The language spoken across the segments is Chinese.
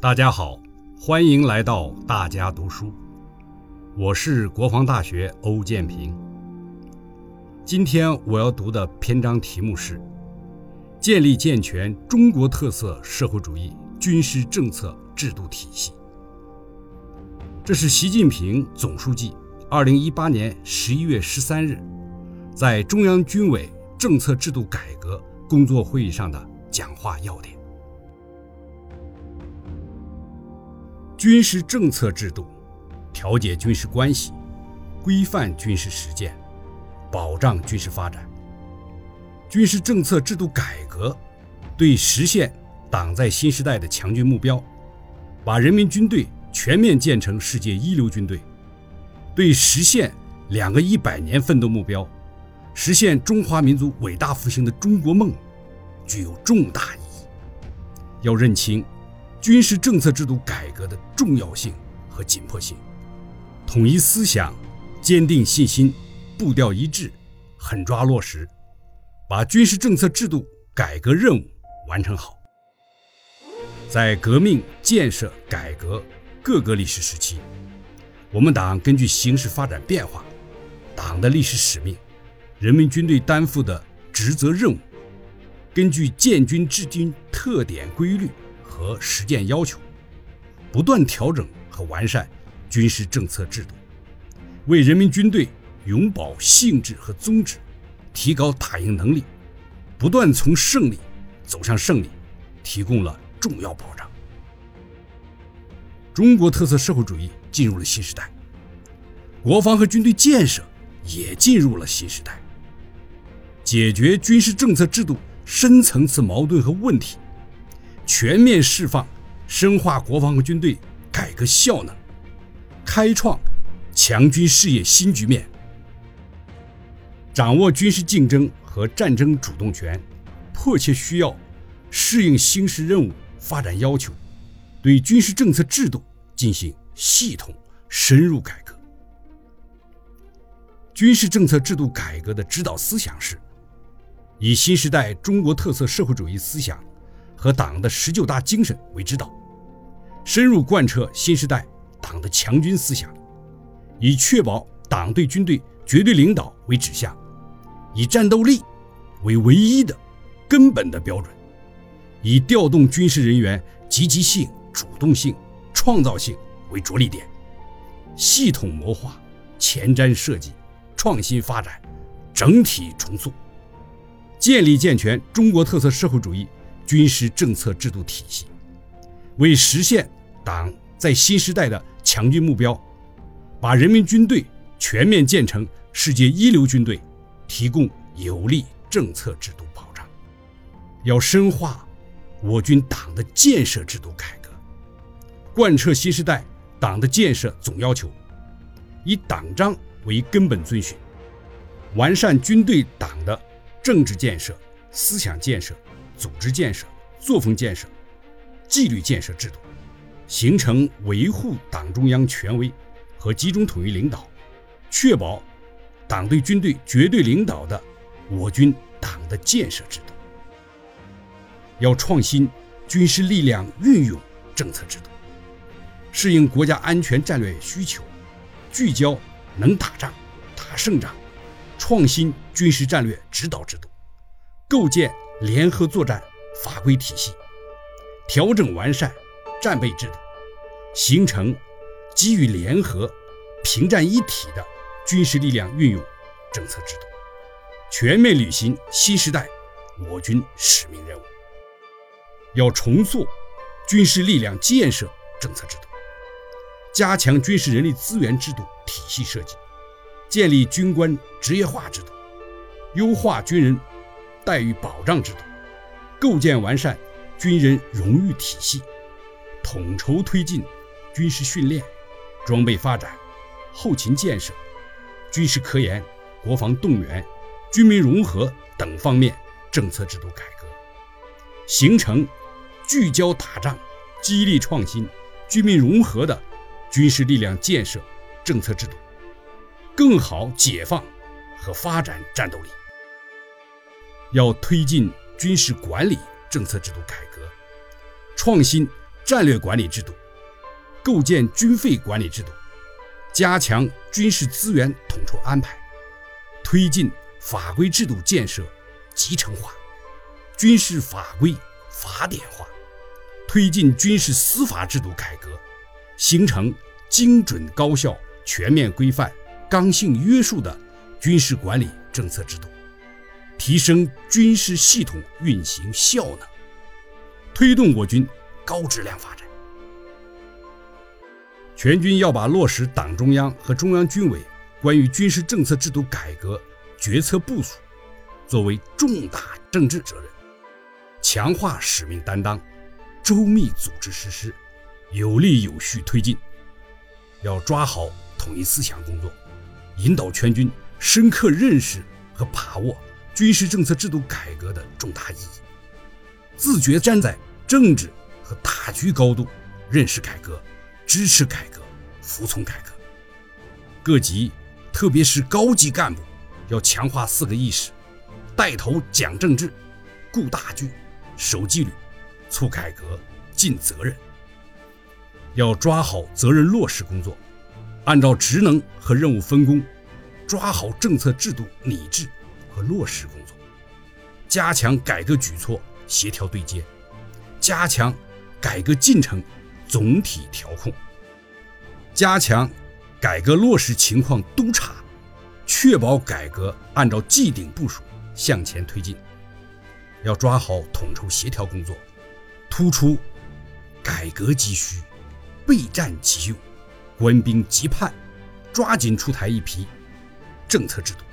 大家好，欢迎来到大家读书，我是国防大学欧建平。今天我要读的篇章题目是“建立健全中国特色社会主义军事政策制度体系”。这是习近平总书记二零一八年十一月十三日在中央军委政策制度改革工作会议上的讲话要点。军事政策制度，调节军事关系，规范军事实践，保障军事发展。军事政策制度改革，对实现党在新时代的强军目标，把人民军队全面建成世界一流军队，对实现两个一百年奋斗目标，实现中华民族伟大复兴的中国梦，具有重大意义。要认清。军事政策制度改革的重要性和紧迫性，统一思想，坚定信心，步调一致，狠抓落实，把军事政策制度改革任务完成好。在革命、建设、改革各个历史时期，我们党根据形势发展变化、党的历史使命、人民军队担负的职责任务，根据建军治军特点规律。和实践要求，不断调整和完善军事政策制度，为人民军队永葆性质和宗旨，提高打赢能力，不断从胜利走向胜利，提供了重要保障。中国特色社会主义进入了新时代，国防和军队建设也进入了新时代，解决军事政策制度深层次矛盾和问题。全面释放、深化国防和军队改革效能，开创强军事业新局面。掌握军事竞争和战争主动权，迫切需要适应新时任务发展要求，对军事政策制度进行系统深入改革。军事政策制度改革的指导思想是，以新时代中国特色社会主义思想。和党的十九大精神为指导，深入贯彻新时代党的强军思想，以确保党对军队绝对领导为指向，以战斗力为唯一的、根本的标准，以调动军事人员积极性、主动性、创造性为着力点，系统谋划、前瞻设计、创新发展、整体重塑，建立健全中国特色社会主义。军事政策制度体系，为实现党在新时代的强军目标，把人民军队全面建成世界一流军队，提供有力政策制度保障。要深化我军党的建设制度改革，贯彻新时代党的建设总要求，以党章为根本遵循，完善军队党的政治建设、思想建设。组织建设、作风建设、纪律建设制度，形成维护党中央权威和集中统一领导，确保党对军队绝对领导的我军党的建设制度。要创新军事力量运用政策制度，适应国家安全战略需求，聚焦能打仗、打胜仗，创新军事战略指导制度，构建。联合作战法规体系，调整完善战备制度，形成基于联合、平战一体的军事力量运用政策制度，全面履行新时代我军使命任务。要重塑军事力量建设政策制度，加强军事人力资源制度体系设计，建立军官职业化制度，优化军人。待遇保障制度，构建完善军人荣誉体系，统筹推进军事训练、装备发展、后勤建设、军事科研、国防动员、军民融合等方面政策制度改革，形成聚焦打仗、激励创新、军民融合的军事力量建设政策制度，更好解放和发展战斗力。要推进军事管理政策制度改革，创新战略管理制度，构建军费管理制度，加强军事资源统筹安排，推进法规制度建设集成化，军事法规法典化，推进军事司法制度改革，形成精准高效、全面规范、刚性约束的军事管理政策制度，提升军事系统运行效能，推动我军高质量发展。全军要把落实党中央和中央军委关于军事政策制度改革决策部署作为重大政治责任，强化使命担当，周密组织实施，有力有序推进。要抓好统一思想工作，引导全军深刻认识和把握军事政策制度改革的重大意义，自觉站在政治和大局高度认识改革。支持改革，服从改革。各级，特别是高级干部，要强化四个意识：带头讲政治、顾大局、守纪律、促改革、尽责任。要抓好责任落实工作，按照职能和任务分工，抓好政策制度拟制和落实工作，加强改革举措协调对接，加强改革进程。总体调控，加强改革落实情况督查，确保改革按照既定部署向前推进。要抓好统筹协调工作，突出改革急需、备战急用、官兵急盼，抓紧出台一批政策制度。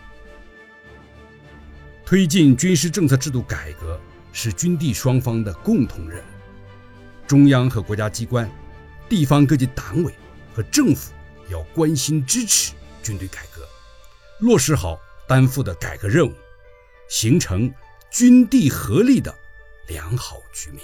推进军事政策制度改革是军地双方的共同任务。中央和国家机关、地方各级党委和政府要关心支持军队改革，落实好担负的改革任务，形成军地合力的良好局面。